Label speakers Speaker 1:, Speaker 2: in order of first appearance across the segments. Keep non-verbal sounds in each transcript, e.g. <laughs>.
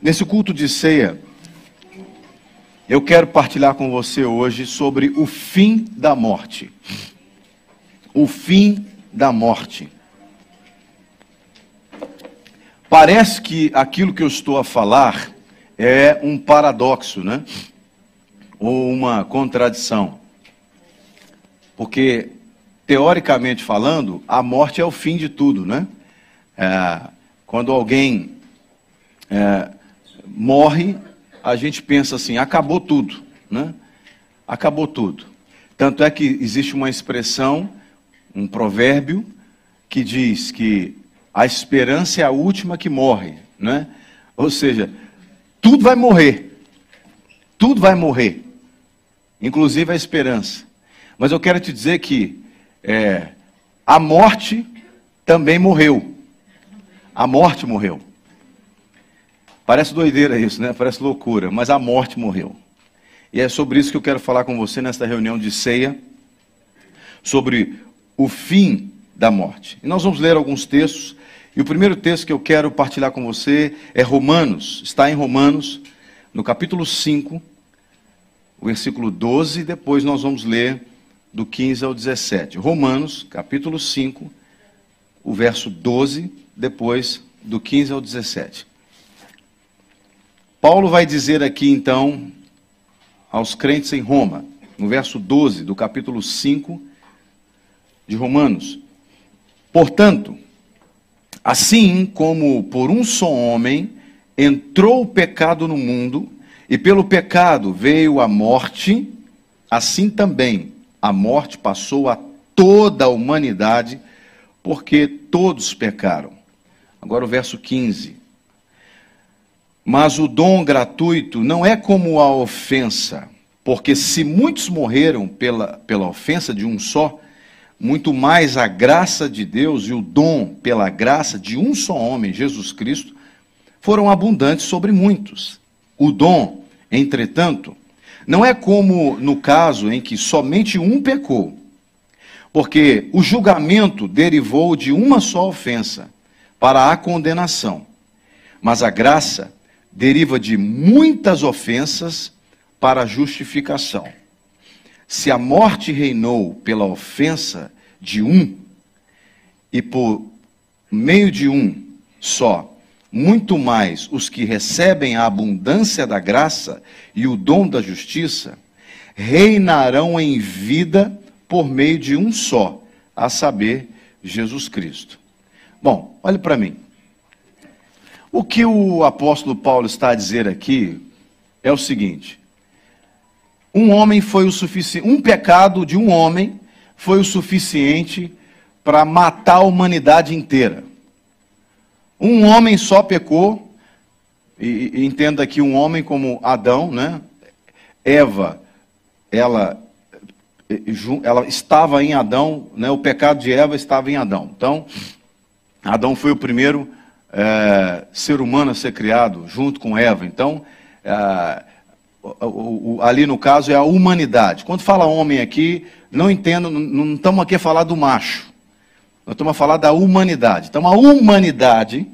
Speaker 1: Nesse culto de ceia, eu quero partilhar com você hoje sobre o fim da morte. O fim da morte. Parece que aquilo que eu estou a falar é um paradoxo, né? Ou uma contradição. Porque, teoricamente falando, a morte é o fim de tudo, né? É, quando alguém é, morre, a gente pensa assim: acabou tudo, né? Acabou tudo. Tanto é que existe uma expressão, um provérbio, que diz que a esperança é a última que morre, né? Ou seja, tudo vai morrer. Tudo vai morrer. Inclusive a esperança. Mas eu quero te dizer que é, a morte também morreu. A morte morreu. Parece doideira isso, né? Parece loucura, mas a morte morreu. E é sobre isso que eu quero falar com você nesta reunião de ceia, sobre o fim da morte. E nós vamos ler alguns textos, e o primeiro texto que eu quero partilhar com você é Romanos, está em Romanos, no capítulo 5, o versículo 12, e depois nós vamos ler do 15 ao 17. Romanos, capítulo 5, o verso 12, depois do 15 ao 17. Paulo vai dizer aqui então aos crentes em Roma, no verso 12 do capítulo 5 de Romanos: Portanto, assim como por um só homem entrou o pecado no mundo, e pelo pecado veio a morte, assim também a morte passou a toda a humanidade, porque todos pecaram. Agora o verso 15. Mas o dom gratuito não é como a ofensa, porque se muitos morreram pela, pela ofensa de um só, muito mais a graça de Deus e o dom pela graça de um só homem, Jesus Cristo, foram abundantes sobre muitos. O dom, entretanto, não é como no caso em que somente um pecou, porque o julgamento derivou de uma só ofensa para a condenação, mas a graça deriva de muitas ofensas para justificação. Se a morte reinou pela ofensa de um, e por meio de um só, muito mais os que recebem a abundância da graça e o dom da justiça, reinarão em vida por meio de um só, a saber, Jesus Cristo. Bom, olhe para mim. O que o apóstolo Paulo está a dizer aqui é o seguinte: um homem foi o suficiente, um pecado de um homem foi o suficiente para matar a humanidade inteira. Um homem só pecou, e, entenda aqui um homem como Adão, né? Eva, ela, ela estava em Adão, né? o pecado de Eva estava em Adão. Então, Adão foi o primeiro é, ser humano a ser criado junto com Eva. Então, é, ali no caso é a humanidade. Quando fala homem aqui, não entendo, não, não estamos aqui a falar do macho. Nós estamos a falar da humanidade. Então, a humanidade,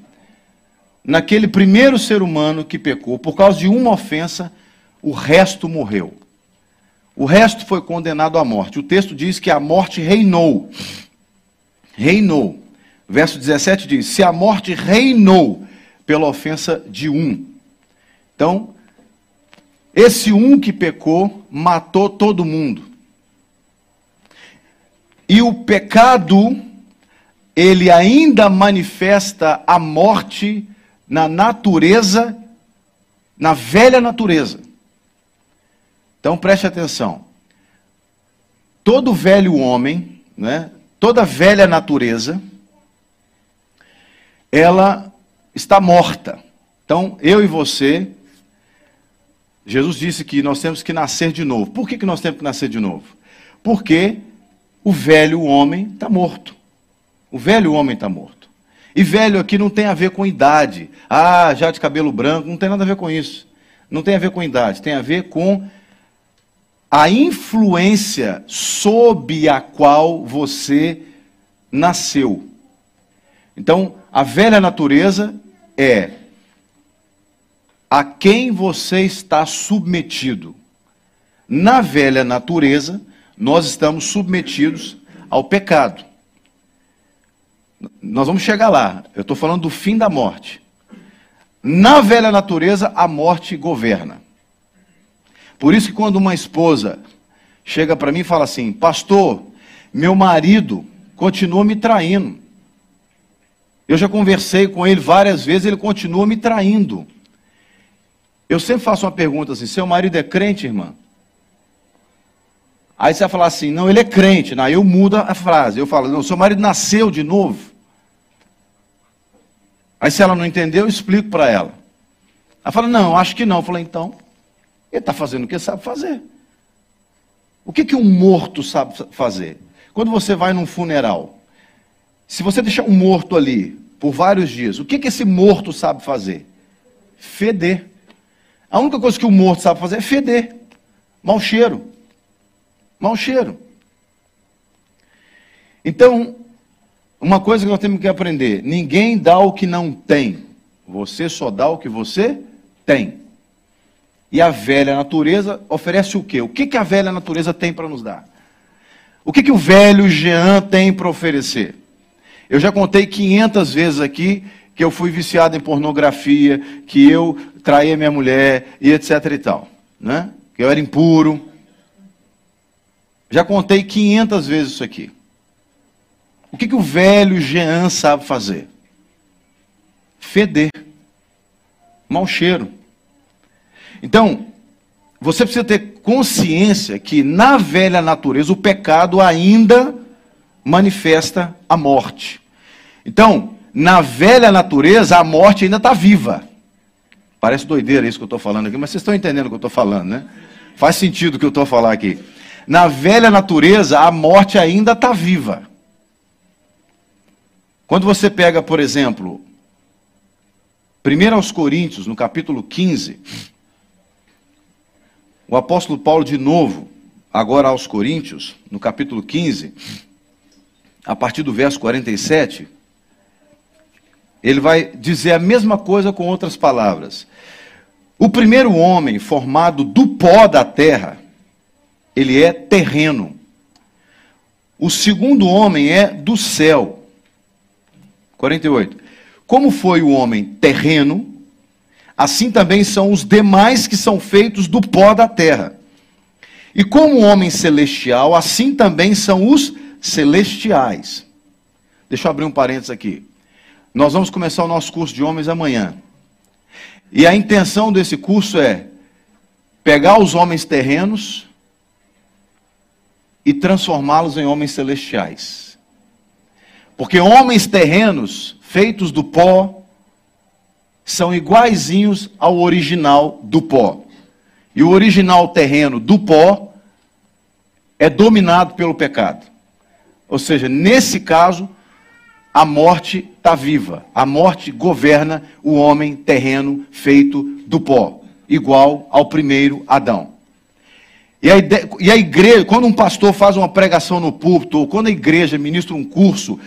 Speaker 1: naquele primeiro ser humano que pecou, por causa de uma ofensa, o resto morreu. O resto foi condenado à morte. O texto diz que a morte reinou. Reinou. Verso 17 diz: Se a morte reinou pela ofensa de um. Então, esse um que pecou matou todo mundo. E o pecado, ele ainda manifesta a morte na natureza, na velha natureza. Então preste atenção. Todo velho homem, né, toda velha natureza, ela está morta. Então, eu e você, Jesus disse que nós temos que nascer de novo. Por que, que nós temos que nascer de novo? Porque o velho homem está morto. O velho homem está morto. E velho aqui não tem a ver com idade. Ah, já de cabelo branco, não tem nada a ver com isso. Não tem a ver com idade, tem a ver com a influência sob a qual você nasceu. Então, a velha natureza é a quem você está submetido. Na velha natureza, nós estamos submetidos ao pecado. Nós vamos chegar lá. Eu estou falando do fim da morte. Na velha natureza, a morte governa. Por isso que quando uma esposa chega para mim e fala assim: Pastor, meu marido continua me traindo. Eu já conversei com ele várias vezes, ele continua me traindo. Eu sempre faço uma pergunta assim: Seu marido é crente, irmã? Aí você vai falar assim: Não, ele é crente. Aí eu mudo a frase. Eu falo: Não, seu marido nasceu de novo. Aí se ela não entendeu, eu explico para ela. Ela fala: Não, acho que não. Eu falei: Então, ele está fazendo o que sabe fazer. O que, que um morto sabe fazer? Quando você vai num funeral, se você deixar um morto ali por vários dias, o que, que esse morto sabe fazer? Feder. A única coisa que o morto sabe fazer é feder. Mau cheiro. Mau cheiro. Então, uma coisa que nós temos que aprender: ninguém dá o que não tem. Você só dá o que você tem. E a velha natureza oferece o quê? O que, que a velha natureza tem para nos dar? O que, que o velho Jean tem para oferecer? Eu já contei 500 vezes aqui que eu fui viciado em pornografia, que eu traía minha mulher e etc e tal, né? Que eu era impuro. Já contei 500 vezes isso aqui. O que, que o velho Jean sabe fazer? Feder. Mau cheiro. Então, você precisa ter consciência que na velha natureza o pecado ainda manifesta a morte. Então, na velha natureza a morte ainda está viva. Parece doideira isso que eu estou falando aqui, mas vocês estão entendendo o que eu estou falando, né? Faz sentido o que eu estou falar aqui. Na velha natureza a morte ainda está viva. Quando você pega, por exemplo, 1 aos Coríntios, no capítulo 15, o apóstolo Paulo, de novo, agora aos Coríntios, no capítulo 15, a partir do verso 47, ele vai dizer a mesma coisa com outras palavras. O primeiro homem formado do pó da terra, ele é terreno. O segundo homem é do céu. 48. Como foi o homem terreno, assim também são os demais que são feitos do pó da terra. E como o homem celestial, assim também são os celestiais. Deixa eu abrir um parênteses aqui. Nós vamos começar o nosso curso de homens amanhã. E a intenção desse curso é pegar os homens terrenos e transformá-los em homens celestiais. Porque homens terrenos, feitos do pó, são iguaizinhos ao original do pó. E o original terreno do pó é dominado pelo pecado. Ou seja, nesse caso, a morte está viva. A morte governa o homem terreno feito do pó, igual ao primeiro Adão. E a, e a igreja, quando um pastor faz uma pregação no púlpito, ou quando a igreja ministra um curso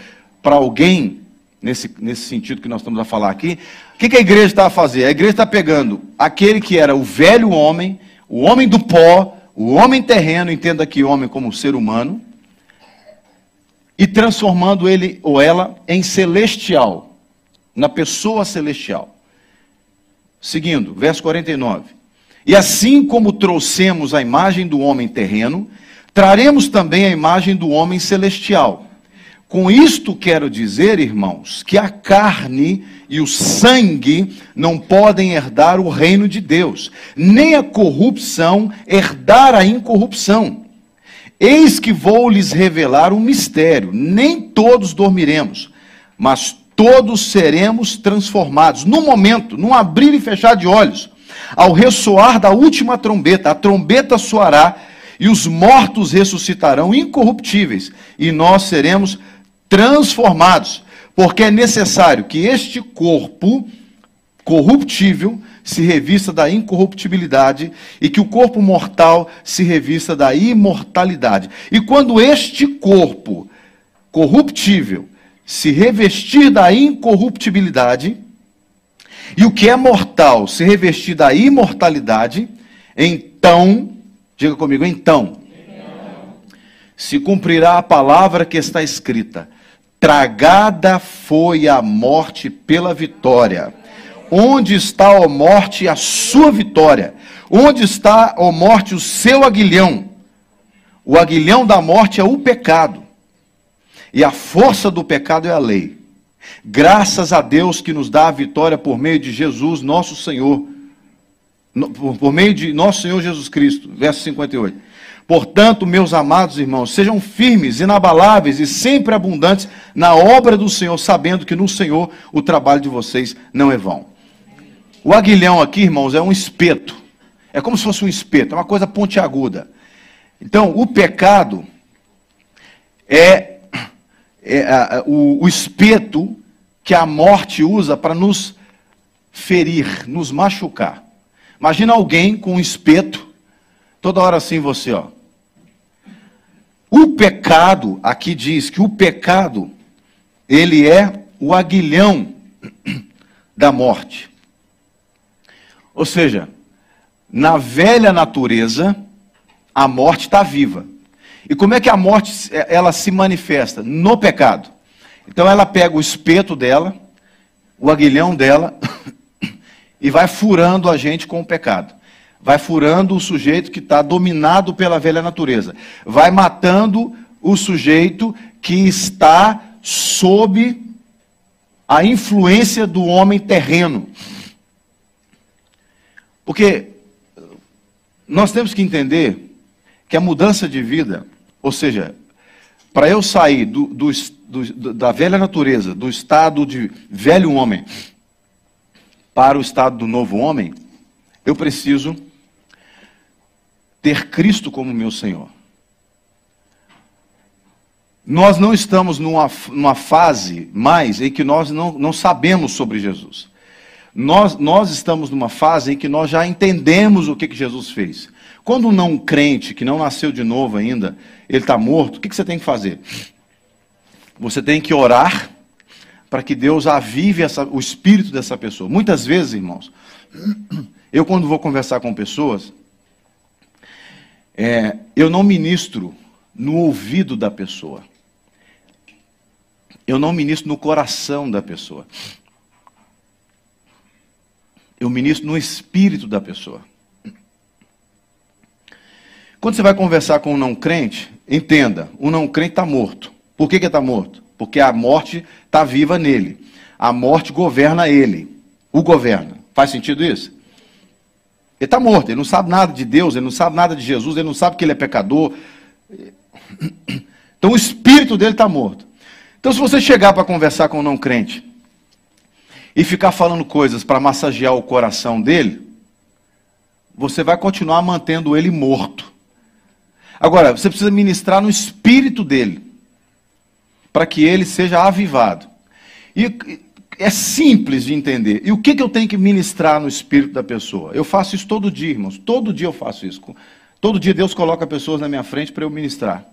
Speaker 1: para alguém, nesse, nesse sentido que nós estamos a falar aqui, o que, que a igreja está a fazer? A igreja está pegando aquele que era o velho homem, o homem do pó, o homem terreno, entenda aqui homem como ser humano, e transformando ele ou ela em celestial, na pessoa celestial. Seguindo, verso 49. E assim como trouxemos a imagem do homem terreno, traremos também a imagem do homem celestial. Com isto quero dizer, irmãos, que a carne e o sangue não podem herdar o reino de Deus, nem a corrupção herdar a incorrupção. Eis que vou lhes revelar um mistério: nem todos dormiremos, mas todos seremos transformados. No momento, num abrir e fechar de olhos, ao ressoar da última trombeta, a trombeta soará e os mortos ressuscitarão incorruptíveis, e nós seremos transformados transformados, porque é necessário que este corpo corruptível se revista da incorruptibilidade e que o corpo mortal se revista da imortalidade. E quando este corpo corruptível se revestir da incorruptibilidade, e o que é mortal se revestir da imortalidade, então, diga comigo, então, se cumprirá a palavra que está escrita: tragada foi a morte pela vitória. Onde está, ó morte, a sua vitória? Onde está, ó morte, o seu aguilhão? O aguilhão da morte é o pecado. E a força do pecado é a lei. Graças a Deus que nos dá a vitória por meio de Jesus, nosso Senhor. Por meio de nosso Senhor Jesus Cristo. Verso 58. Portanto, meus amados irmãos, sejam firmes, inabaláveis e sempre abundantes na obra do Senhor, sabendo que no Senhor o trabalho de vocês não é vão. O aguilhão aqui, irmãos, é um espeto. É como se fosse um espeto, é uma coisa pontiaguda. Então, o pecado é, é o, o espeto que a morte usa para nos ferir, nos machucar. Imagina alguém com um espeto, toda hora assim você, ó. O pecado, aqui diz que o pecado, ele é o aguilhão <clears throat> da morte. Ou seja, na velha natureza, a morte está viva. E como é que a morte ela se manifesta? No pecado. Então ela pega o espeto dela, o aguilhão dela, <coughs> e vai furando a gente com o pecado. Vai furando o sujeito que está dominado pela velha natureza. Vai matando o sujeito que está sob a influência do homem terreno. Porque nós temos que entender que a mudança de vida, ou seja, para eu sair do, do, do, da velha natureza, do estado de velho homem, para o estado do novo homem, eu preciso ter Cristo como meu Senhor. Nós não estamos numa, numa fase mais em que nós não, não sabemos sobre Jesus. Nós, nós estamos numa fase em que nós já entendemos o que, que Jesus fez. Quando um não crente, que não nasceu de novo ainda, ele está morto, o que, que você tem que fazer? Você tem que orar para que Deus avive essa, o espírito dessa pessoa. Muitas vezes, irmãos, <clears throat> eu quando vou conversar com pessoas, é, eu não ministro no ouvido da pessoa. Eu não ministro no coração da pessoa. Eu ministro no espírito da pessoa. Quando você vai conversar com um não crente, entenda: o não crente está morto. Por que está morto? Porque a morte está viva nele. A morte governa ele. O governa. Faz sentido isso? Ele está morto, ele não sabe nada de Deus, ele não sabe nada de Jesus, ele não sabe que ele é pecador. Então o espírito dele está morto. Então, se você chegar para conversar com um não crente e ficar falando coisas para massagear o coração dele, você vai continuar mantendo ele morto. Agora, você precisa ministrar no espírito dele para que ele seja avivado. E é simples de entender. E o que, que eu tenho que ministrar no espírito da pessoa? Eu faço isso todo dia, irmãos. Todo dia eu faço isso. Todo dia Deus coloca pessoas na minha frente para eu ministrar.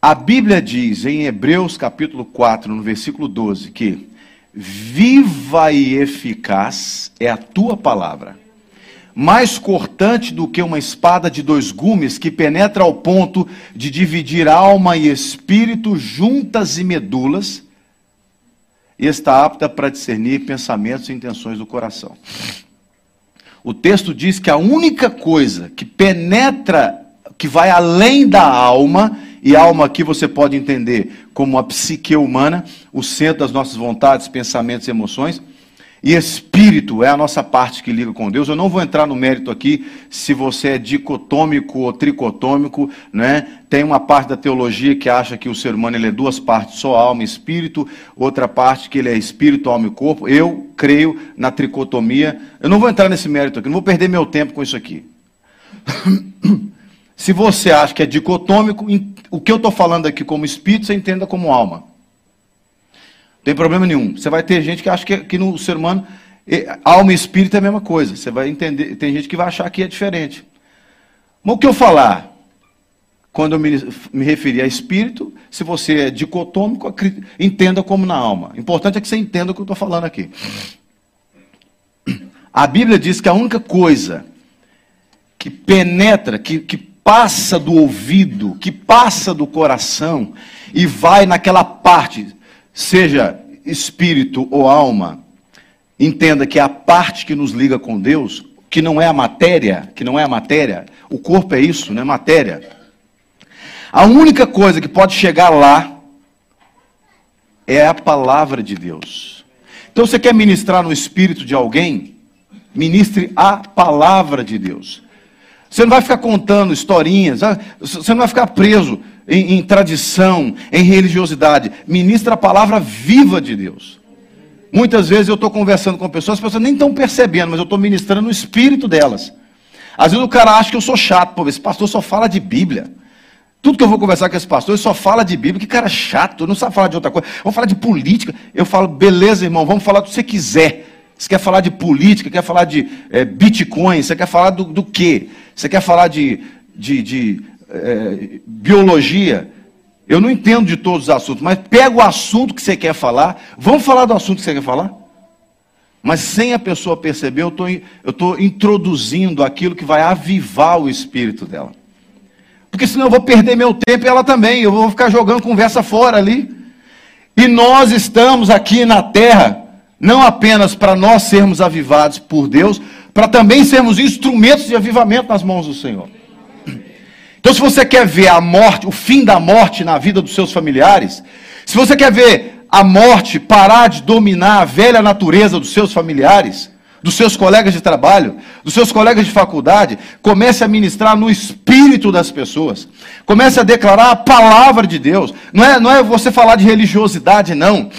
Speaker 1: A Bíblia diz em Hebreus capítulo 4, no versículo 12, que viva e eficaz é a tua palavra mais cortante do que uma espada de dois gumes, que penetra ao ponto de dividir alma e espírito, juntas e medulas, e está apta para discernir pensamentos e intenções do coração. O texto diz que a única coisa que penetra, que vai além da alma, e alma aqui você pode entender como a psique humana, o centro das nossas vontades, pensamentos e emoções, e espírito é a nossa parte que liga com Deus. Eu não vou entrar no mérito aqui se você é dicotômico ou tricotômico, né? Tem uma parte da teologia que acha que o ser humano ele é duas partes, só alma e espírito, outra parte que ele é espírito, alma e corpo. Eu creio na tricotomia. Eu não vou entrar nesse mérito aqui, não vou perder meu tempo com isso aqui. <coughs> se você acha que é dicotômico, o que eu estou falando aqui como espírito, você entenda como alma. Não tem problema nenhum. Você vai ter gente que acha que, que no ser humano alma e espírito é a mesma coisa. Você vai entender. Tem gente que vai achar que é diferente. Mas o que eu falar? Quando eu me, me referir a espírito, se você é dicotômico, entenda como na alma. O importante é que você entenda o que eu estou falando aqui. A Bíblia diz que a única coisa que penetra, que, que passa do ouvido, que passa do coração e vai naquela parte, seja espírito ou alma, entenda que é a parte que nos liga com Deus, que não é a matéria, que não é a matéria, o corpo é isso, não é matéria. A única coisa que pode chegar lá é a palavra de Deus. Então você quer ministrar no espírito de alguém? Ministre a palavra de Deus. Você não vai ficar contando historinhas, ah, você não vai ficar preso em, em tradição, em religiosidade. Ministra a palavra viva de Deus. Muitas vezes eu estou conversando com pessoas, as pessoas nem estão percebendo, mas eu estou ministrando no espírito delas. Às vezes o cara acha que eu sou chato, pô, esse pastor só fala de Bíblia. Tudo que eu vou conversar com esse pastor, ele só fala de Bíblia. Que cara chato, não sabe falar de outra coisa. Vamos falar de política. Eu falo, beleza, irmão, vamos falar do que você quiser. Você quer falar de política, quer falar de é, Bitcoin, você quer falar do, do quê? Você quer falar de, de, de é, biologia? Eu não entendo de todos os assuntos, mas pega o assunto que você quer falar, vamos falar do assunto que você quer falar? Mas sem a pessoa perceber, eu estou introduzindo aquilo que vai avivar o espírito dela. Porque senão eu vou perder meu tempo e ela também, eu vou ficar jogando conversa fora ali. E nós estamos aqui na terra não apenas para nós sermos avivados por Deus, para também sermos instrumentos de avivamento nas mãos do Senhor. Então, se você quer ver a morte, o fim da morte na vida dos seus familiares, se você quer ver a morte parar de dominar a velha natureza dos seus familiares, dos seus colegas de trabalho, dos seus colegas de faculdade, comece a ministrar no espírito das pessoas. Comece a declarar a palavra de Deus. Não é, não é você falar de religiosidade, não.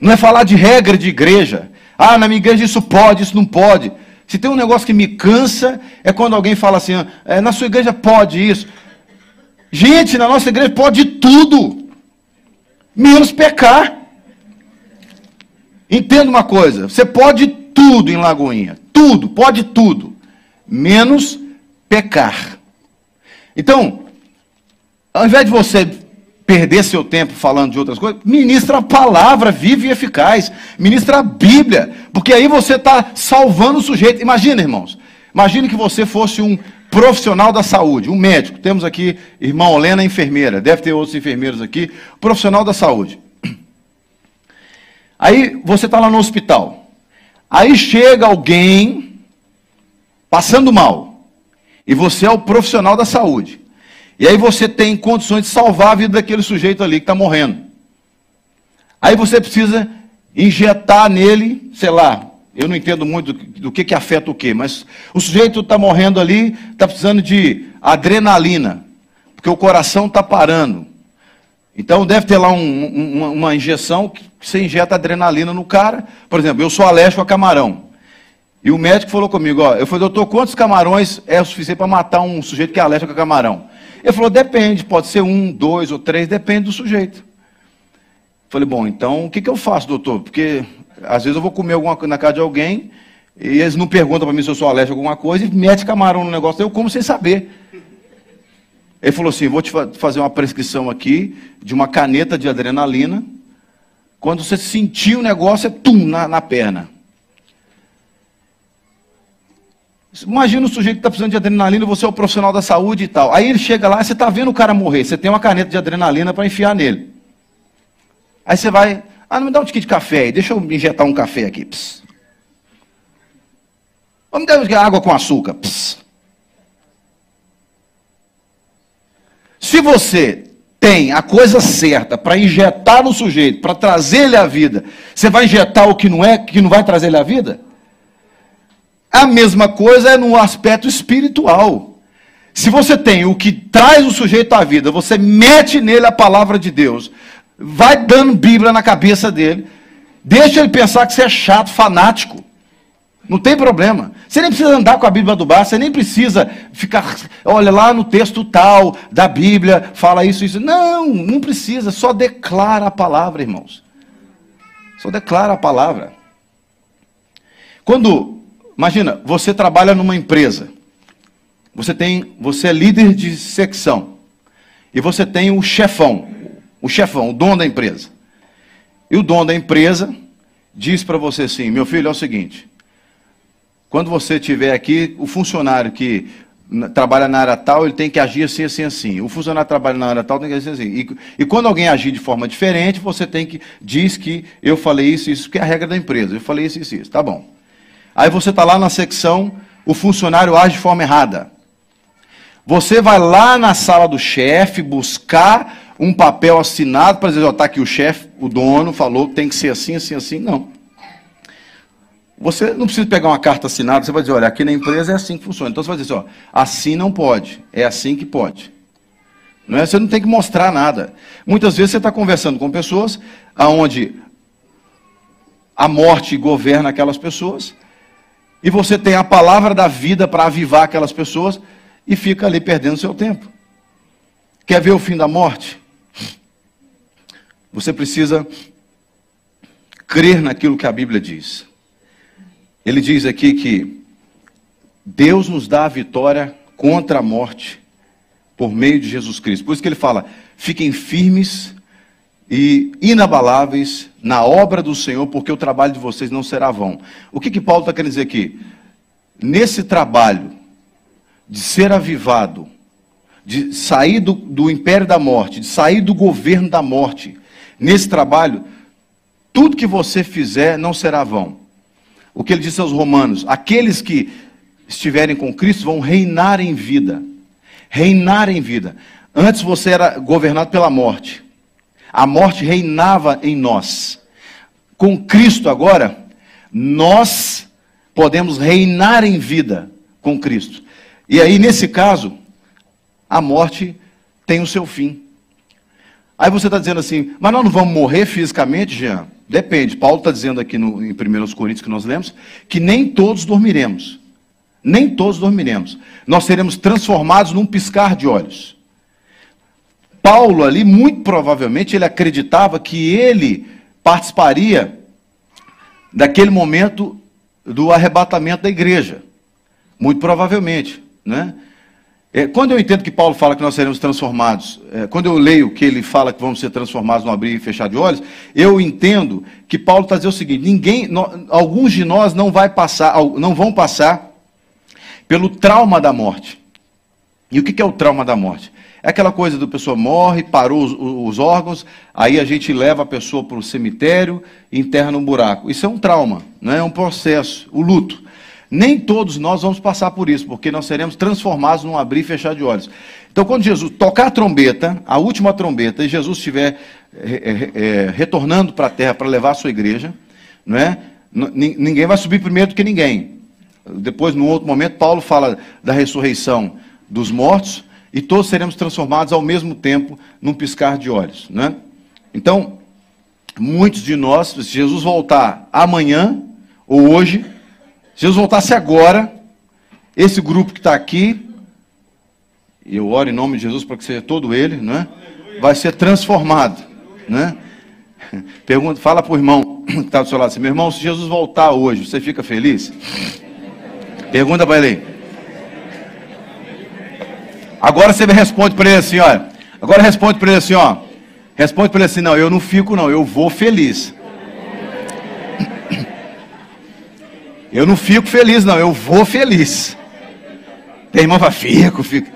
Speaker 1: Não é falar de regra de igreja. Ah, na minha igreja isso pode, isso não pode. Se tem um negócio que me cansa, é quando alguém fala assim: é, na sua igreja pode isso. Gente, na nossa igreja pode tudo, menos pecar. Entenda uma coisa: você pode tudo em Lagoinha, tudo, pode tudo, menos pecar. Então, ao invés de você perder seu tempo falando de outras coisas, ministra a palavra viva e eficaz, ministra a Bíblia, porque aí você está salvando o sujeito. Imagina, irmãos, imagine que você fosse um profissional da saúde, um médico. Temos aqui irmã Olena, enfermeira, deve ter outros enfermeiros aqui, profissional da saúde. Aí você está lá no hospital. Aí chega alguém passando mal. E você é o profissional da saúde. E aí você tem condições de salvar a vida daquele sujeito ali que está morrendo. Aí você precisa injetar nele, sei lá, eu não entendo muito do, que, que afeta o quê, mas o sujeito está morrendo ali, está precisando de adrenalina, porque o coração está parando. Então deve ter lá um, uma, uma injeção que você injeta adrenalina no cara. Por exemplo, eu sou alérgico a camarão. E o médico falou comigo, ó, eu falei, doutor, quantos camarões é o suficiente para matar um sujeito que é alérgico a camarão? Ele falou: depende, pode ser um, dois ou três, depende do sujeito. Falei: bom, então o que, que eu faço, doutor? Porque às vezes eu vou comer alguma coisa na casa de alguém e eles não perguntam para mim se eu sou alérgico a alguma coisa e mete camarão no negócio, eu como sem saber. Ele falou assim: vou te fazer uma prescrição aqui de uma caneta de adrenalina. Quando você sentir o negócio, é tum na, na perna. Imagina o sujeito que está precisando de adrenalina, você é o profissional da saúde e tal. Aí ele chega lá, você está vendo o cara morrer, você tem uma caneta de adrenalina para enfiar nele. Aí você vai, ah, não me dá um ticket de café aí, deixa eu injetar um café aqui. Pss. Vamos dar água com açúcar. Pss. Se você tem a coisa certa para injetar no sujeito, para trazer ele à vida, você vai injetar o que não é, que não vai trazer ele à vida? A mesma coisa é no aspecto espiritual. Se você tem o que traz o sujeito à vida, você mete nele a palavra de Deus, vai dando Bíblia na cabeça dele, deixa ele pensar que você é chato, fanático. Não tem problema. Você nem precisa andar com a Bíblia do bar, você nem precisa ficar, olha lá no texto tal da Bíblia, fala isso, isso. Não, não precisa, só declara a palavra, irmãos. Só declara a palavra. Quando Imagina, você trabalha numa empresa. Você tem, você é líder de secção. E você tem o chefão, o chefão, o dono da empresa. E o dono da empresa diz para você assim: "Meu filho, é o seguinte, quando você tiver aqui, o funcionário que trabalha na área tal, ele tem que agir assim, assim, assim. O funcionário que trabalha na área tal tem que agir assim. E, e quando alguém agir de forma diferente, você tem que diz que eu falei isso, isso que é a regra da empresa. Eu falei isso, isso, isso. Tá bom. Aí você está lá na secção, o funcionário age de forma errada. Você vai lá na sala do chefe buscar um papel assinado para dizer, ó, tá aqui o chefe, o dono falou que tem que ser assim, assim, assim. Não. Você não precisa pegar uma carta assinada, você vai dizer, olha, aqui na empresa é assim que funciona. Então você vai dizer, ó, assim não pode, é assim que pode. Não é? Você não tem que mostrar nada. Muitas vezes você está conversando com pessoas aonde a morte governa aquelas pessoas, e você tem a palavra da vida para avivar aquelas pessoas, e fica ali perdendo seu tempo. Quer ver o fim da morte? Você precisa crer naquilo que a Bíblia diz. Ele diz aqui que Deus nos dá a vitória contra a morte por meio de Jesus Cristo. Por isso que ele fala: fiquem firmes e inabaláveis na obra do Senhor, porque o trabalho de vocês não será vão. O que, que Paulo está querendo dizer aqui? Nesse trabalho de ser avivado, de sair do, do império da morte, de sair do governo da morte, nesse trabalho, tudo que você fizer não será vão o que ele disse aos romanos: aqueles que estiverem com Cristo vão reinar em vida. Reinar em vida. Antes você era governado pela morte. A morte reinava em nós. Com Cristo agora, nós podemos reinar em vida com Cristo. E aí, nesse caso, a morte tem o seu fim. Aí você está dizendo assim, mas nós não vamos morrer fisicamente, Jean? Depende. Paulo está dizendo aqui no, em 1 Coríntios que nós lemos que nem todos dormiremos. Nem todos dormiremos. Nós seremos transformados num piscar de olhos. Paulo ali, muito provavelmente, ele acreditava que ele participaria daquele momento do arrebatamento da igreja. Muito provavelmente. Né? É, quando eu entendo que Paulo fala que nós seremos transformados, é, quando eu leio que ele fala que vamos ser transformados no abrir e fechar de olhos, eu entendo que Paulo está dizendo o seguinte: ninguém, no, alguns de nós não vai passar, não vão passar pelo trauma da morte. E o que, que é o trauma da morte? É aquela coisa do pessoa morre, parou os, os órgãos, aí a gente leva a pessoa para o cemitério e enterra num buraco. Isso é um trauma, não é? é um processo, o luto. Nem todos nós vamos passar por isso, porque nós seremos transformados num abrir e fechar de olhos. Então, quando Jesus tocar a trombeta, a última trombeta, e Jesus estiver é, é, retornando para a terra para levar a sua igreja, não é? ninguém vai subir primeiro do que ninguém. Depois, num outro momento, Paulo fala da ressurreição dos mortos, e todos seremos transformados ao mesmo tempo num piscar de olhos. Né? Então, muitos de nós, se Jesus voltar amanhã ou hoje, se Jesus voltasse agora, esse grupo que está aqui, eu oro em nome de Jesus para que seja todo ele, né? vai ser transformado. Né? Pergunta, fala para o irmão que está do seu lado assim, meu irmão, se Jesus voltar hoje, você fica feliz? Pergunta para ele. Agora você responde para ele assim, olha. Agora responde para ele assim, ó. Responde para ele assim, não, eu não fico não, eu vou feliz. <coughs> Eu não fico feliz, não, eu vou feliz. Tem irmão que fala, fico, fico.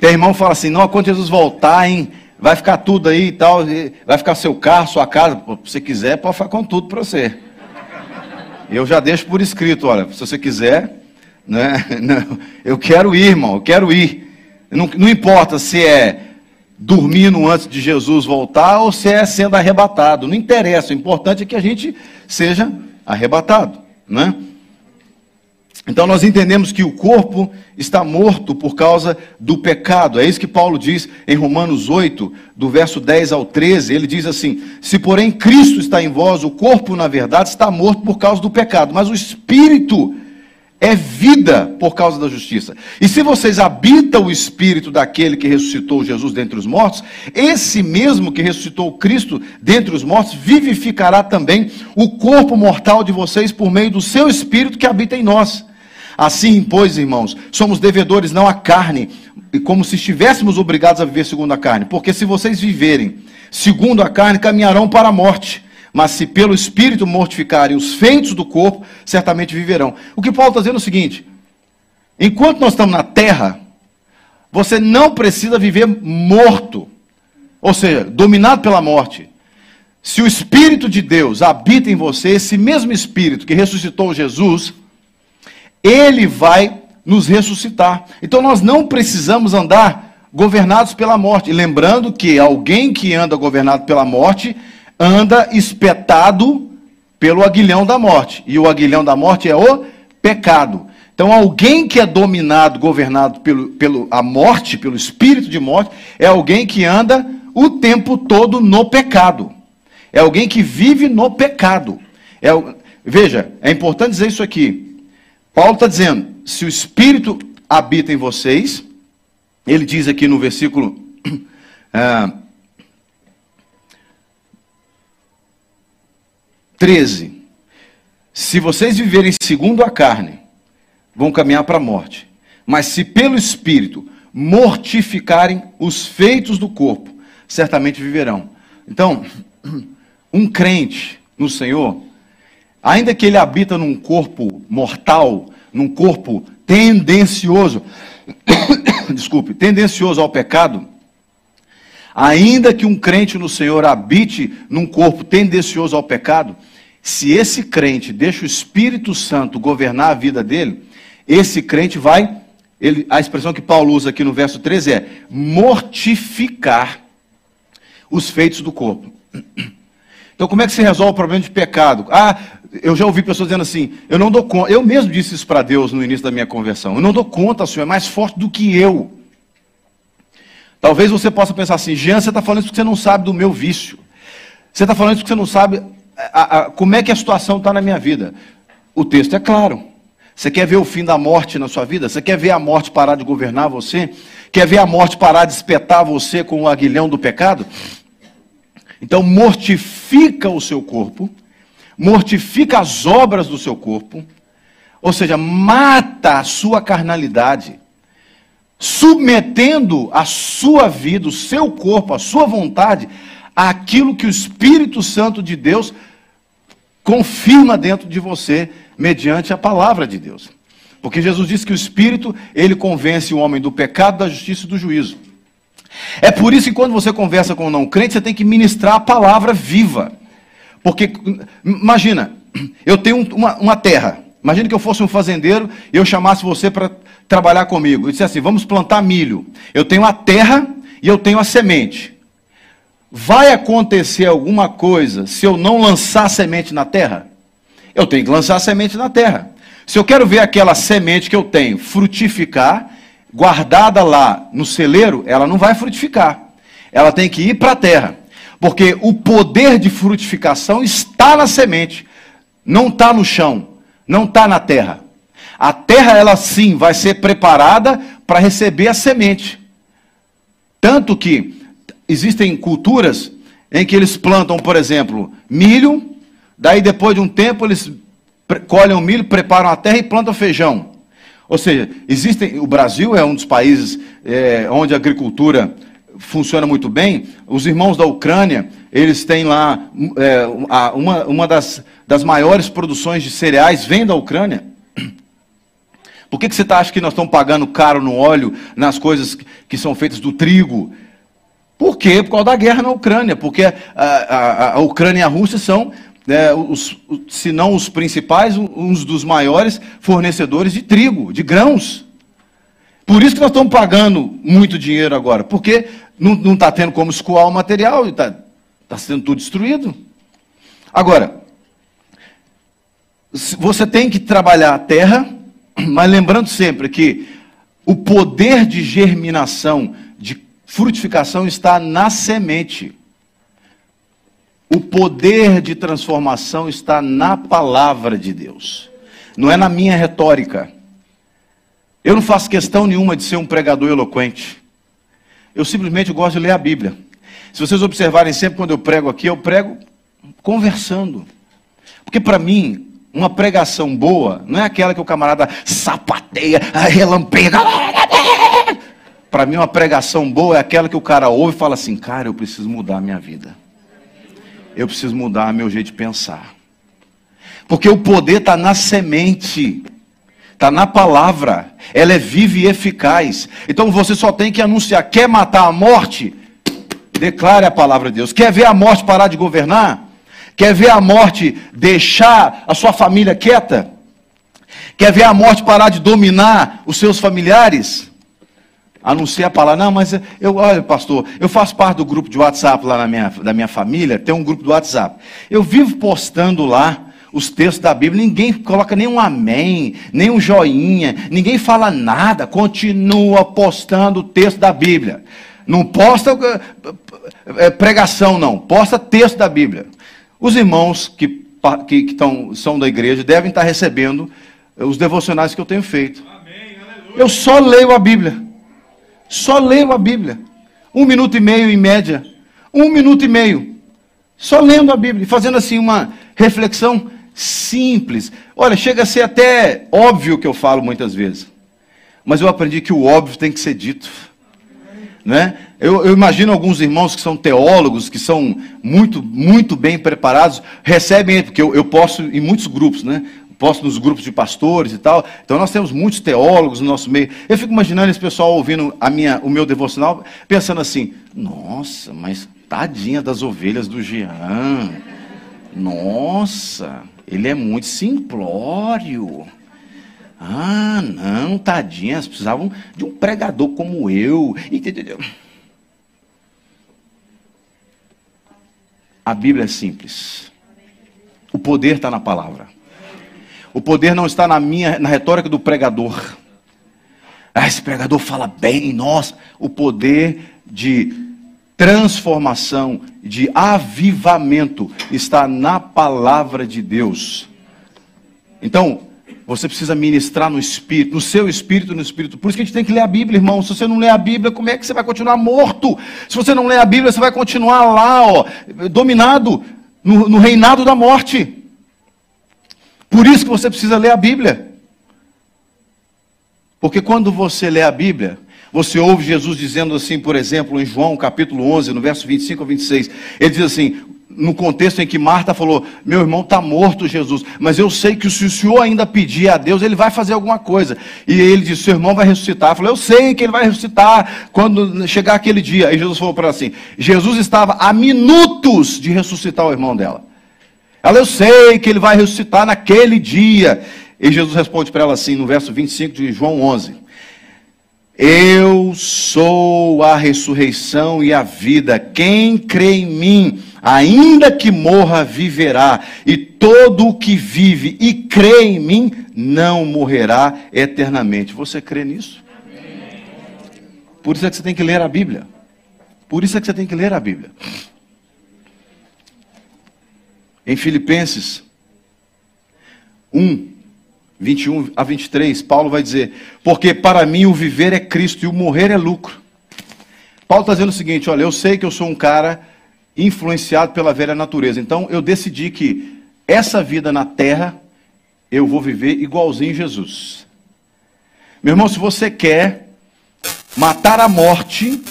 Speaker 1: Tem irmão que fala assim, não, quando Jesus voltar, hein, vai ficar tudo aí e tal, vai ficar seu carro, sua casa, se você quiser, pode ficar com tudo para você. Eu já deixo por escrito, olha, se você quiser, né, <laughs> não, eu quero ir, irmão, eu quero ir. Não, não importa se é dormindo antes de Jesus voltar ou se é sendo arrebatado, não interessa, o importante é que a gente seja arrebatado, né? Então nós entendemos que o corpo está morto por causa do pecado. É isso que Paulo diz em Romanos 8, do verso 10 ao 13. Ele diz assim: Se porém Cristo está em vós, o corpo, na verdade, está morto por causa do pecado, mas o espírito é vida por causa da justiça. E se vocês habitam o espírito daquele que ressuscitou Jesus dentre os mortos, esse mesmo que ressuscitou Cristo dentre os mortos vivificará também o corpo mortal de vocês por meio do seu espírito que habita em nós. Assim, pois, irmãos, somos devedores não à carne, como se estivéssemos obrigados a viver segundo a carne. Porque se vocês viverem segundo a carne, caminharão para a morte. Mas se pelo Espírito mortificarem os feitos do corpo, certamente viverão. O que Paulo está dizendo é o seguinte: enquanto nós estamos na terra, você não precisa viver morto, ou seja, dominado pela morte. Se o Espírito de Deus habita em você, esse mesmo Espírito que ressuscitou Jesus, ele vai nos ressuscitar. Então nós não precisamos andar governados pela morte. Lembrando que alguém que anda governado pela morte anda espetado pelo aguilhão da morte. E o aguilhão da morte é o pecado. Então, alguém que é dominado, governado pelo, pelo a morte, pelo espírito de morte, é alguém que anda o tempo todo no pecado. É alguém que vive no pecado. É, veja, é importante dizer isso aqui. Paulo está dizendo: se o Espírito habita em vocês, ele diz aqui no versículo. <clears throat> Ah, 13. Se vocês viverem segundo a carne, vão caminhar para a morte. Mas se pelo Espírito mortificarem os feitos do corpo, certamente viverão. Então, um crente no Senhor, ainda que ele habita num corpo mortal, num corpo tendencioso, <coughs> desculpe, tendencioso ao pecado, ainda que um crente no Senhor habite num corpo tendencioso ao pecado, se esse crente deixa o Espírito Santo governar a vida dele, esse crente vai, ele, a expressão que Paulo usa aqui no verso 13 é mortificar os feitos do corpo. Então, como é que se resolve o problema de pecado? Ah, eu já ouvi pessoas dizendo assim: eu não dou conta. Eu mesmo disse isso para Deus no início da minha conversão. Eu não dou conta, Senhor, é mais forte do que eu. Talvez você possa pensar assim: Jean, você está falando isso porque você não sabe do meu vício. Você está falando isso porque você não sabe a, a, como é que a situação está na minha vida. O texto é claro. Você quer ver o fim da morte na sua vida? Você quer ver a morte parar de governar você? Quer ver a morte parar de espetar você com o aguilhão do pecado? Então mortifica o seu corpo, mortifica as obras do seu corpo, ou seja, mata a sua carnalidade, submetendo a sua vida, o seu corpo, a sua vontade, àquilo que o Espírito Santo de Deus confirma dentro de você mediante a palavra de Deus. Porque Jesus disse que o Espírito, ele convence o homem do pecado, da justiça e do juízo. É por isso que quando você conversa com um não crente, você tem que ministrar a palavra viva. Porque, imagina, eu tenho uma, uma terra. Imagina que eu fosse um fazendeiro e eu chamasse você para trabalhar comigo. E disse assim: vamos plantar milho. Eu tenho a terra e eu tenho a semente. Vai acontecer alguma coisa se eu não lançar semente na terra? Eu tenho que lançar semente na terra. Se eu quero ver aquela semente que eu tenho frutificar, guardada lá no celeiro, ela não vai frutificar. Ela tem que ir para a terra. Porque o poder de frutificação está na semente, não está no chão, não está na terra. A terra, ela sim, vai ser preparada para receber a semente. Tanto que existem culturas em que eles plantam, por exemplo, milho, daí depois de um tempo eles colhem o milho, preparam a terra e plantam feijão. Ou seja, existem, o Brasil é um dos países é, onde a agricultura funciona muito bem. Os irmãos da Ucrânia, eles têm lá é, uma, uma das, das maiores produções de cereais vem da Ucrânia. Por que, que você tá, acha que nós estamos pagando caro no óleo, nas coisas que são feitas do trigo? Por quê? Por causa da guerra na Ucrânia. Porque a, a, a Ucrânia e a Rússia são né, os, se não os principais, uns dos maiores fornecedores de trigo, de grãos. Por isso que nós estamos pagando muito dinheiro agora, porque não está tendo como escoar o material e está tá sendo tudo destruído. Agora, você tem que trabalhar a terra, mas lembrando sempre que o poder de germinação, de frutificação está na semente. O poder de transformação está na palavra de Deus, não é na minha retórica. Eu não faço questão nenhuma de ser um pregador eloquente. Eu simplesmente gosto de ler a Bíblia. Se vocês observarem sempre quando eu prego aqui, eu prego conversando. Porque para mim, uma pregação boa não é aquela que o camarada sapateia, relampeia. Para mim, uma pregação boa é aquela que o cara ouve e fala assim: Cara, eu preciso mudar a minha vida. eu preciso mudar meu jeito de pensar. Porque o poder está na semente, está na palavra, ela é viva e eficaz. Então você só tem que anunciar: quer matar a morte? Declare a palavra de Deus. Quer ver a morte parar de governar? Quer ver a morte deixar a sua família quieta? Quer ver a morte parar de dominar os seus familiares? Anuncia a palavra. Não, mas eu, olha, pastor, eu faço parte do grupo de WhatsApp lá na minha, da minha família, tem um grupo do WhatsApp. Eu vivo postando lá os textos da Bíblia, ninguém coloca nem um amém, nem um joinha, ninguém fala nada, continua postando o texto da Bíblia. Não posta é, pregação, não, posta texto da Bíblia. Os irmãos que, que, que tão, são da igreja devem estar recebendo os devocionais que eu tenho feito. Amém, eu só leio a Bíblia. Só leio a Bíblia. Um minuto e meio em média. Um minuto e meio. Só lendo a Bíblia, fazendo assim uma reflexão simples. Olha, chega a ser até óbvio que eu falo muitas vezes. Mas eu aprendi que o óbvio tem que ser dito. Né? Eu, eu, imagino alguns irmãos que são teólogos, que são muito, muito bem preparados, recebem, porque eu, eu posso em muitos grupos, né? posto nos grupos de pastores e tal. Então nós temos muitos teólogos no nosso meio. Eu fico imaginando esse pessoal ouvindo a minha, o meu devocional, pensando assim: nossa, mas tadinha das ovelhas do Jean. Nossa, ele é muito simplório. Ah, não, tadinhas, precisavam de um pregador como eu. Entendeu? A Bíblia é simples. O poder está na palavra. O poder não está na minha, na retórica do pregador. Ah, esse pregador fala bem, nossa. O poder de transformação, de avivamento está na palavra de Deus. Então, você precisa ministrar no espírito, no seu espírito, no espírito. Por isso que a gente tem que ler a Bíblia, irmão. Se você não ler a Bíblia, como é que você vai continuar morto? Se você não ler a Bíblia, você vai continuar lá, ó, dominado no, no reinado da morte. Por isso que você precisa ler a Bíblia. Porque quando você lê a Bíblia, você ouve Jesus dizendo assim, por exemplo, em João capítulo 11, no verso 25 a 26, ele diz assim: no contexto em que Marta falou: Meu irmão está morto, Jesus, mas eu sei que se o senhor ainda pedir a Deus, ele vai fazer alguma coisa. E ele disse: Seu irmão vai ressuscitar. Falou: Eu sei que ele vai ressuscitar quando chegar aquele dia. E Jesus falou para ela assim: Jesus estava a minutos de ressuscitar o irmão dela. Ela: Eu sei que ele vai ressuscitar naquele dia. E Jesus responde para ela assim, no verso 25 de João 11: Eu sou a ressurreição e a vida. Quem crê em mim ainda que morra, viverá, e todo o que vive e crê em mim não morrerá eternamente. Você crê nisso? Por isso é que você tem que ler a Bíblia. Por isso é que você tem que ler a Bíblia. Em Filipenses 1, 21 a 23, Paulo vai dizer: Porque para mim o viver é Cristo e o morrer é lucro. Paulo está dizendo o seguinte: olha, eu sei que eu sou um cara influenciado pela velha natureza. Então eu decidi que essa vida na terra eu vou viver igualzinho Jesus. Meu irmão, se você quer matar a morte,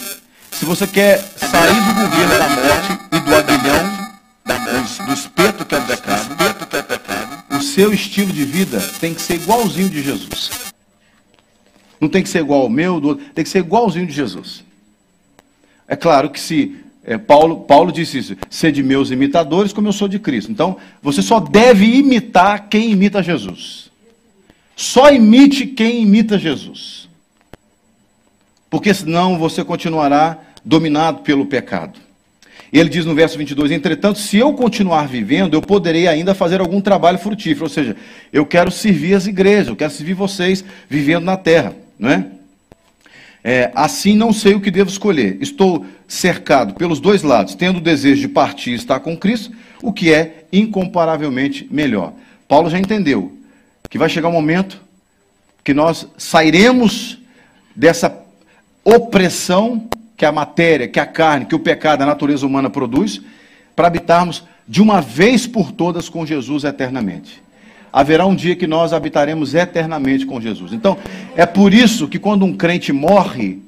Speaker 1: se você quer sair do governo da morte e do aguilhão, do, espeto que é o pecado, seu estilo de vida tem que ser igualzinho de Jesus. Não tem que ser igual ao meu, do outro, tem que ser igualzinho de Jesus. É claro que se é, Paulo, Paulo disse isso: ser de meus imitadores, como eu sou de Cristo. Então, você só deve imitar quem imita Jesus. Só imite quem imita Jesus. Porque senão você continuará dominado pelo pecado. Ele diz no verso 22: Entretanto, se eu continuar vivendo, eu poderei ainda fazer algum trabalho frutífero. Ou seja, eu quero servir as igrejas, eu quero servir vocês vivendo na terra. Não é? É, assim não sei o que devo escolher. Estou cercado pelos dois lados, tendo o desejo de partir e estar com Cristo, o que é incomparavelmente melhor. Paulo já entendeu que vai chegar um momento que nós sairemos dessa opressão que a matéria, que a carne, que o pecado, a natureza humana produz, para habitarmos de uma vez por todas com Jesus eternamente haverá um dia que nós habitaremos eternamente com Jesus. Então, é por isso que quando um crente morre,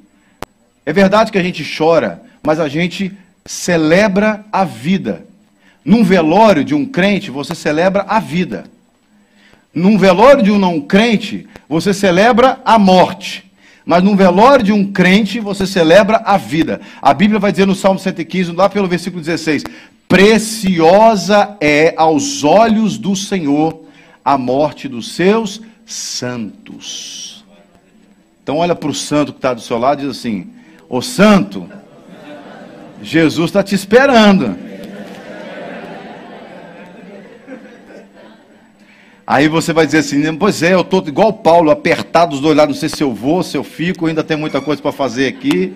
Speaker 1: é verdade que a gente chora, mas a gente celebra a vida. Num velório de um crente, você celebra a vida. Num velório de um não crente, você celebra a morte. Mas num velório de um crente, você celebra a vida. A Bíblia vai dizer no Salmo 115, lá pelo versículo 16: Preciosa é aos olhos do Senhor a morte dos seus santos. Então, olha para o santo que está do seu lado e diz assim: Ô santo, Jesus está te esperando. Aí você vai dizer assim, pois é, eu estou igual Paulo, apertado dos dois lados, não sei se eu vou, se eu fico, ainda tem muita coisa para fazer aqui.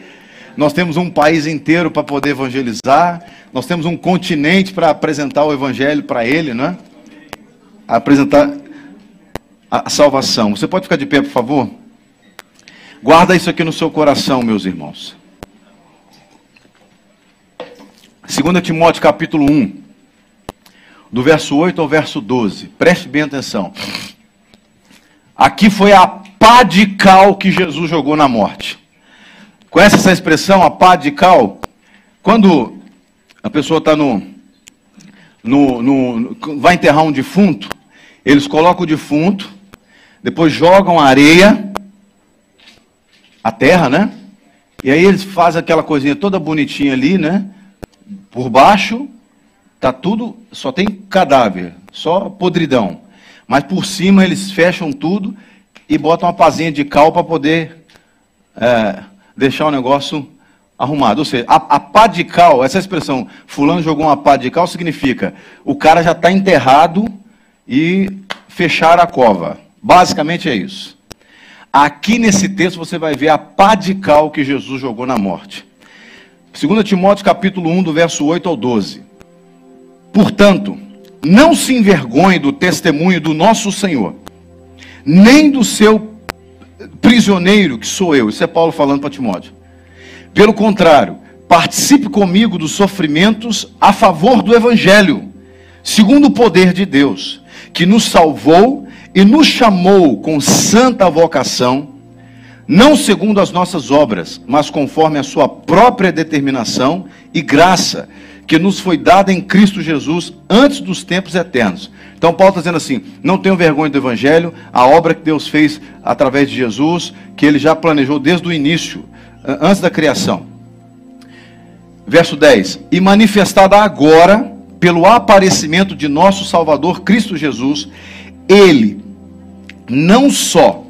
Speaker 1: Nós temos um país inteiro para poder evangelizar, nós temos um continente para apresentar o evangelho para ele, não é? Apresentar a salvação. Você pode ficar de pé, por favor? Guarda isso aqui no seu coração, meus irmãos. 2 Timóteo capítulo 1 do verso 8 ao verso 12. Preste bem atenção. Aqui foi a pá de cal que Jesus jogou na morte. Conhece essa expressão, a pá de cal? Quando a pessoa está no, no, no, vai enterrar um defunto, eles colocam o defunto, depois jogam a areia, a terra, né? E aí eles fazem aquela coisinha toda bonitinha ali, né? Por baixo, Tá tudo, só tem cadáver, só podridão. Mas por cima eles fecham tudo e botam uma pazinha de cal para poder é, deixar o negócio arrumado. Ou seja, a, a pá de cal, essa expressão, fulano jogou uma pá de cal, significa o cara já está enterrado e fechar a cova. Basicamente é isso. Aqui nesse texto você vai ver a pá de cal que Jesus jogou na morte. 2 Timóteo capítulo 1, do verso 8 ao 12. Portanto, não se envergonhe do testemunho do nosso Senhor, nem do seu prisioneiro, que sou eu. Isso é Paulo falando para Timóteo. Pelo contrário, participe comigo dos sofrimentos a favor do Evangelho, segundo o poder de Deus, que nos salvou e nos chamou com santa vocação, não segundo as nossas obras, mas conforme a sua própria determinação e graça que nos foi dada em Cristo Jesus antes dos tempos eternos. Então Paulo está dizendo assim: não tenham vergonha do Evangelho, a obra que Deus fez através de Jesus, que ele já planejou desde o início, antes da criação. Verso 10: E manifestada agora, pelo aparecimento de nosso Salvador Cristo Jesus, ele não só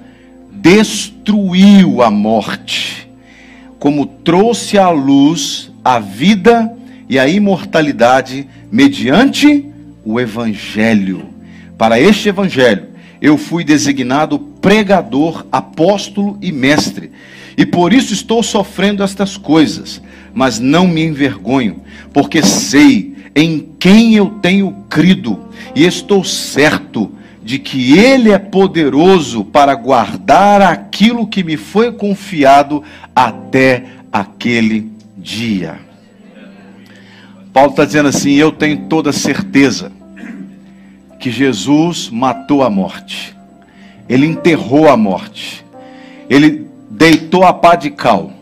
Speaker 1: destruiu a morte, como trouxe à luz a vida e a imortalidade mediante o Evangelho. Para este Evangelho, eu fui designado pregador, apóstolo e mestre, e por isso estou sofrendo estas coisas, mas não me envergonho, porque sei em quem eu tenho crido, e estou certo de que Ele é poderoso para guardar aquilo que me foi confiado até aquele dia. Paulo está dizendo assim: Eu tenho toda certeza que Jesus matou a morte, ele enterrou a morte, ele deitou a pá de cal.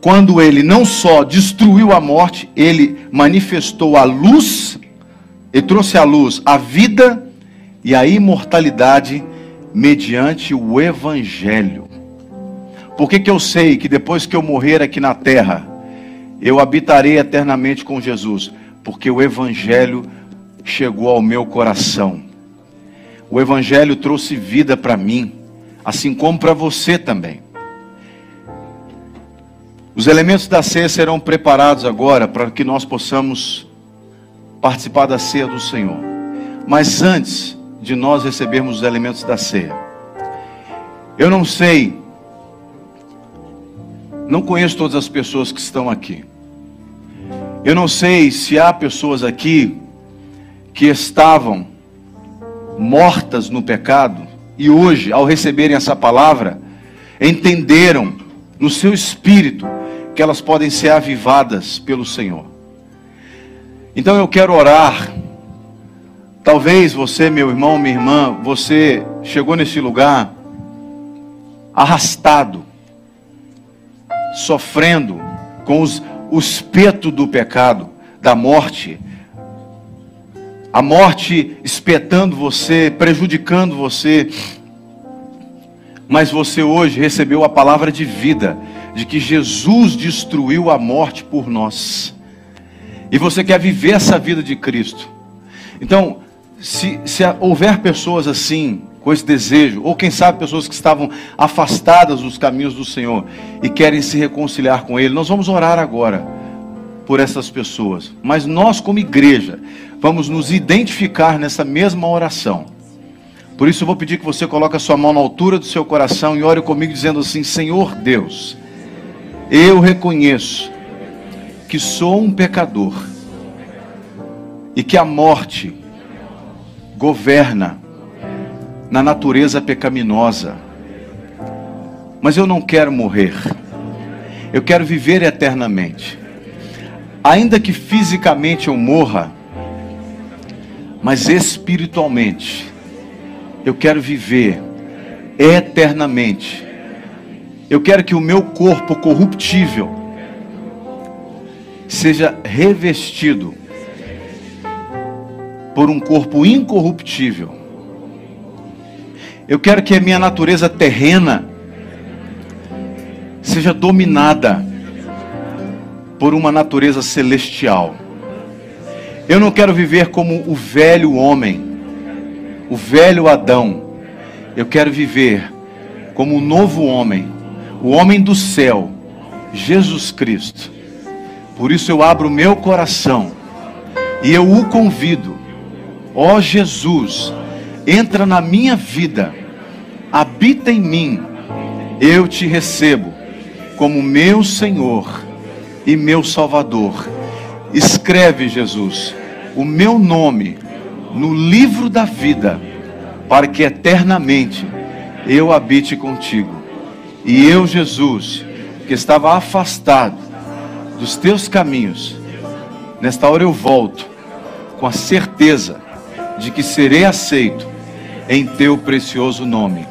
Speaker 1: Quando ele não só destruiu a morte, ele manifestou a luz, e trouxe à luz a vida e a imortalidade mediante o Evangelho. Por que, que eu sei que depois que eu morrer aqui na terra, eu habitarei eternamente com Jesus, porque o Evangelho chegou ao meu coração. O Evangelho trouxe vida para mim, assim como para você também. Os elementos da ceia serão preparados agora para que nós possamos participar da ceia do Senhor. Mas antes de nós recebermos os elementos da ceia, eu não sei, não conheço todas as pessoas que estão aqui. Eu não sei se há pessoas aqui que estavam mortas no pecado e hoje, ao receberem essa palavra, entenderam no seu espírito que elas podem ser avivadas pelo Senhor. Então eu quero orar. Talvez você, meu irmão, minha irmã, você chegou nesse lugar arrastado, sofrendo com os o espeto do pecado, da morte, a morte espetando você, prejudicando você, mas você hoje recebeu a palavra de vida, de que Jesus destruiu a morte por nós, e você quer viver essa vida de Cristo. Então, se, se houver pessoas assim, com esse desejo, ou quem sabe pessoas que estavam afastadas dos caminhos do Senhor e querem se reconciliar com Ele, nós vamos orar agora por essas pessoas. Mas nós, como igreja, vamos nos identificar nessa mesma oração. Por isso eu vou pedir que você coloque a sua mão na altura do seu coração e ore comigo dizendo assim: Senhor Deus, eu reconheço que sou um pecador e que a morte governa na natureza pecaminosa. Mas eu não quero morrer. Eu quero viver eternamente. Ainda que fisicamente eu morra, mas espiritualmente eu quero viver eternamente. Eu quero que o meu corpo corruptível seja revestido por um corpo incorruptível eu quero que a minha natureza terrena seja dominada por uma natureza celestial. Eu não quero viver como o velho homem, o velho Adão. Eu quero viver como o novo homem, o homem do céu, Jesus Cristo. Por isso eu abro meu coração e eu o convido, ó Jesus, entra na minha vida habita em mim, eu te recebo como meu Senhor e meu Salvador. Escreve, Jesus, o meu nome no livro da vida, para que eternamente eu habite contigo. E eu, Jesus, que estava afastado dos teus caminhos, nesta hora eu volto com a certeza de que serei aceito em teu precioso nome.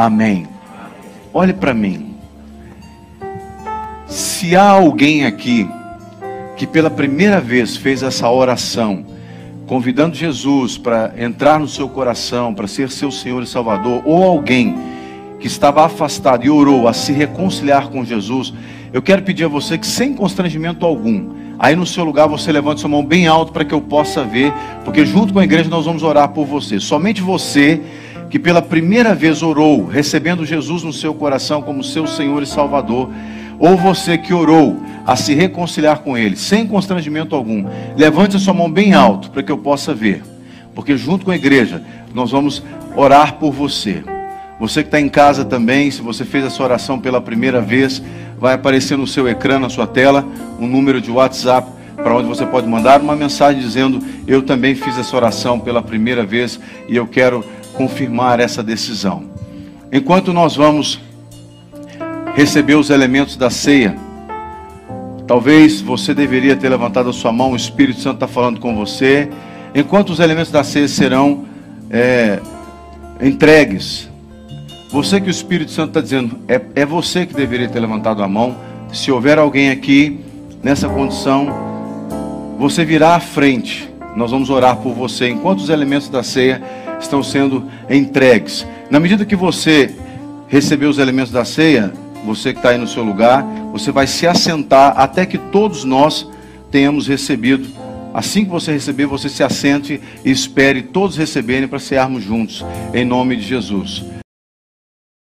Speaker 1: Amém. Olhe para mim. Se há alguém aqui que pela primeira vez fez essa oração, convidando Jesus para entrar no seu coração, para ser seu Senhor e Salvador, ou alguém que estava afastado e orou a se reconciliar com Jesus, eu quero pedir a você que, sem constrangimento algum, aí no seu lugar você levante sua mão bem alto para que eu possa ver, porque junto com a igreja nós vamos orar por você. Somente você que pela primeira vez orou, recebendo Jesus no seu coração como seu Senhor e Salvador, ou você que orou a se reconciliar com Ele, sem constrangimento algum, levante a sua mão bem alto para que eu possa ver, porque junto com a igreja nós vamos orar por você. Você que está em casa também, se você fez essa oração pela primeira vez, vai aparecer no seu ecrã, na sua tela, um número de WhatsApp para onde você pode mandar uma mensagem dizendo: Eu também fiz essa oração pela primeira vez e eu quero confirmar essa decisão. Enquanto nós vamos receber os elementos da ceia, talvez você deveria ter levantado a sua mão, o Espírito Santo está falando com você. Enquanto os elementos da ceia serão é, entregues, você que o Espírito Santo está dizendo, é, é você que deveria ter levantado a mão. Se houver alguém aqui nessa condição, você virá à frente. Nós vamos orar por você. Enquanto os elementos da ceia estão sendo entregues. Na medida que você receber os elementos da ceia, você que está aí no seu lugar, você vai se assentar até que todos nós tenhamos recebido. Assim que você receber, você se assente e espere todos receberem para cearmos juntos, em nome de Jesus.